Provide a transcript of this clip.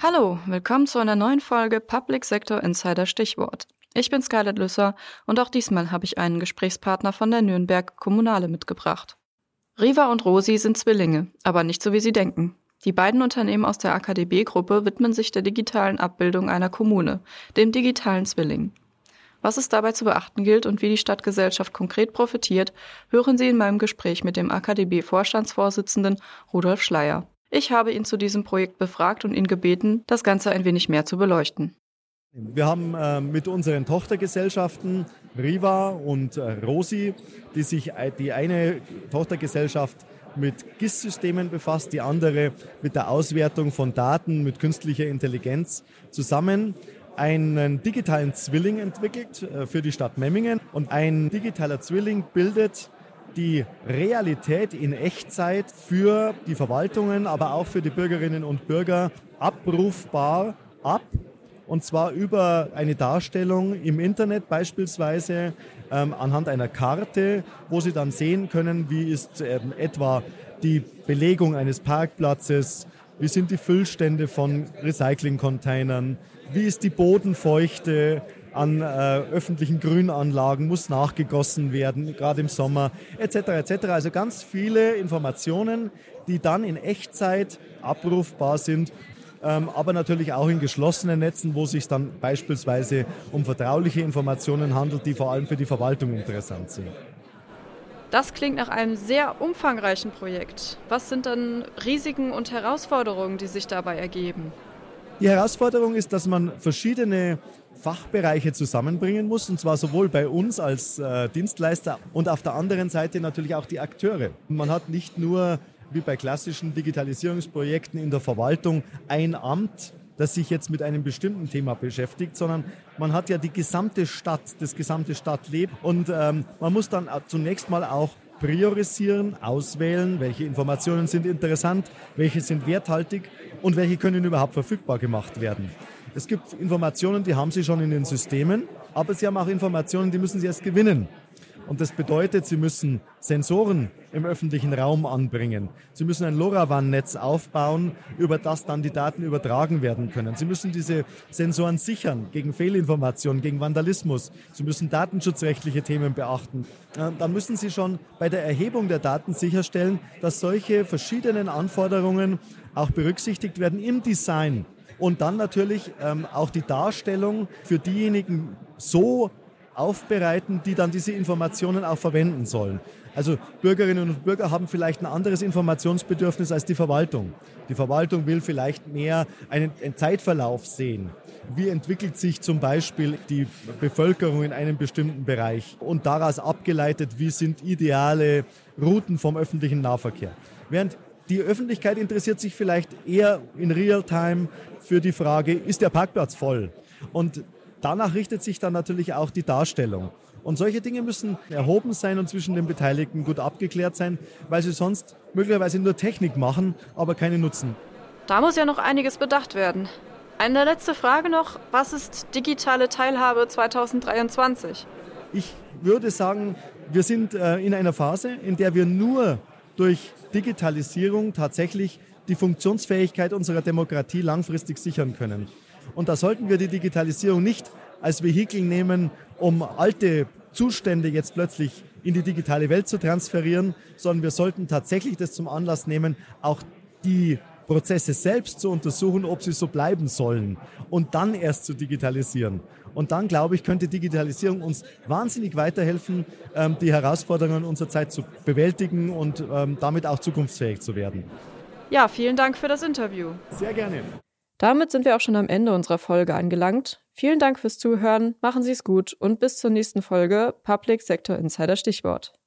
Hallo, willkommen zu einer neuen Folge Public Sector Insider Stichwort. Ich bin Scarlett Lüsser und auch diesmal habe ich einen Gesprächspartner von der Nürnberg Kommunale mitgebracht. Riva und Rosi sind Zwillinge, aber nicht so wie sie denken. Die beiden Unternehmen aus der AKDB-Gruppe widmen sich der digitalen Abbildung einer Kommune, dem digitalen Zwilling. Was es dabei zu beachten gilt und wie die Stadtgesellschaft konkret profitiert, hören Sie in meinem Gespräch mit dem AKDB-Vorstandsvorsitzenden Rudolf Schleier. Ich habe ihn zu diesem Projekt befragt und ihn gebeten, das Ganze ein wenig mehr zu beleuchten. Wir haben äh, mit unseren Tochtergesellschaften Riva und äh, Rosi, die sich äh, die eine Tochtergesellschaft mit GIS-Systemen befasst, die andere mit der Auswertung von Daten mit künstlicher Intelligenz zusammen einen digitalen Zwilling entwickelt äh, für die Stadt Memmingen. Und ein digitaler Zwilling bildet die Realität in Echtzeit für die Verwaltungen, aber auch für die Bürgerinnen und Bürger abrufbar ab. Und zwar über eine Darstellung im Internet beispielsweise ähm, anhand einer Karte, wo Sie dann sehen können, wie ist ähm, etwa die Belegung eines Parkplatzes, wie sind die Füllstände von Recyclingcontainern, wie ist die Bodenfeuchte, an äh, öffentlichen Grünanlagen muss nachgegossen werden, gerade im Sommer, etc. etc. Also ganz viele Informationen, die dann in Echtzeit abrufbar sind, ähm, aber natürlich auch in geschlossenen Netzen, wo es sich dann beispielsweise um vertrauliche Informationen handelt, die vor allem für die Verwaltung interessant sind. Das klingt nach einem sehr umfangreichen Projekt. Was sind dann Risiken und Herausforderungen, die sich dabei ergeben? Die Herausforderung ist, dass man verschiedene Fachbereiche zusammenbringen muss, und zwar sowohl bei uns als äh, Dienstleister und auf der anderen Seite natürlich auch die Akteure. Man hat nicht nur wie bei klassischen Digitalisierungsprojekten in der Verwaltung ein Amt, das sich jetzt mit einem bestimmten Thema beschäftigt, sondern man hat ja die gesamte Stadt, das gesamte Stadtleben und ähm, man muss dann zunächst mal auch priorisieren, auswählen, welche Informationen sind interessant, welche sind werthaltig und welche können überhaupt verfügbar gemacht werden. Es gibt Informationen, die haben Sie schon in den Systemen, aber Sie haben auch Informationen, die müssen Sie erst gewinnen. Und das bedeutet, Sie müssen Sensoren im öffentlichen Raum anbringen. Sie müssen ein LoRaWAN-Netz aufbauen, über das dann die Daten übertragen werden können. Sie müssen diese Sensoren sichern gegen Fehlinformationen, gegen Vandalismus. Sie müssen datenschutzrechtliche Themen beachten. Da müssen Sie schon bei der Erhebung der Daten sicherstellen, dass solche verschiedenen Anforderungen auch berücksichtigt werden im Design. Und dann natürlich ähm, auch die Darstellung für diejenigen so aufbereiten, die dann diese Informationen auch verwenden sollen. Also Bürgerinnen und Bürger haben vielleicht ein anderes Informationsbedürfnis als die Verwaltung. Die Verwaltung will vielleicht mehr einen, einen Zeitverlauf sehen. Wie entwickelt sich zum Beispiel die Bevölkerung in einem bestimmten Bereich? Und daraus abgeleitet, wie sind ideale Routen vom öffentlichen Nahverkehr? Während die Öffentlichkeit interessiert sich vielleicht eher in Realtime für die Frage, ist der Parkplatz voll? Und Danach richtet sich dann natürlich auch die Darstellung. Und solche Dinge müssen erhoben sein und zwischen den Beteiligten gut abgeklärt sein, weil sie sonst möglicherweise nur Technik machen, aber keinen Nutzen. Da muss ja noch einiges bedacht werden. Eine letzte Frage noch. Was ist digitale Teilhabe 2023? Ich würde sagen, wir sind äh, in einer Phase, in der wir nur durch Digitalisierung tatsächlich die Funktionsfähigkeit unserer Demokratie langfristig sichern können. Und da sollten wir die Digitalisierung nicht als Vehikel nehmen, um alte Zustände jetzt plötzlich in die digitale Welt zu transferieren, sondern wir sollten tatsächlich das zum Anlass nehmen, auch die Prozesse selbst zu untersuchen, ob sie so bleiben sollen und dann erst zu digitalisieren. Und dann, glaube ich, könnte Digitalisierung uns wahnsinnig weiterhelfen, ähm, die Herausforderungen unserer Zeit zu bewältigen und ähm, damit auch zukunftsfähig zu werden. Ja, vielen Dank für das Interview. Sehr gerne. Damit sind wir auch schon am Ende unserer Folge angelangt. Vielen Dank fürs Zuhören, machen Sie es gut und bis zur nächsten Folge Public Sector Insider Stichwort.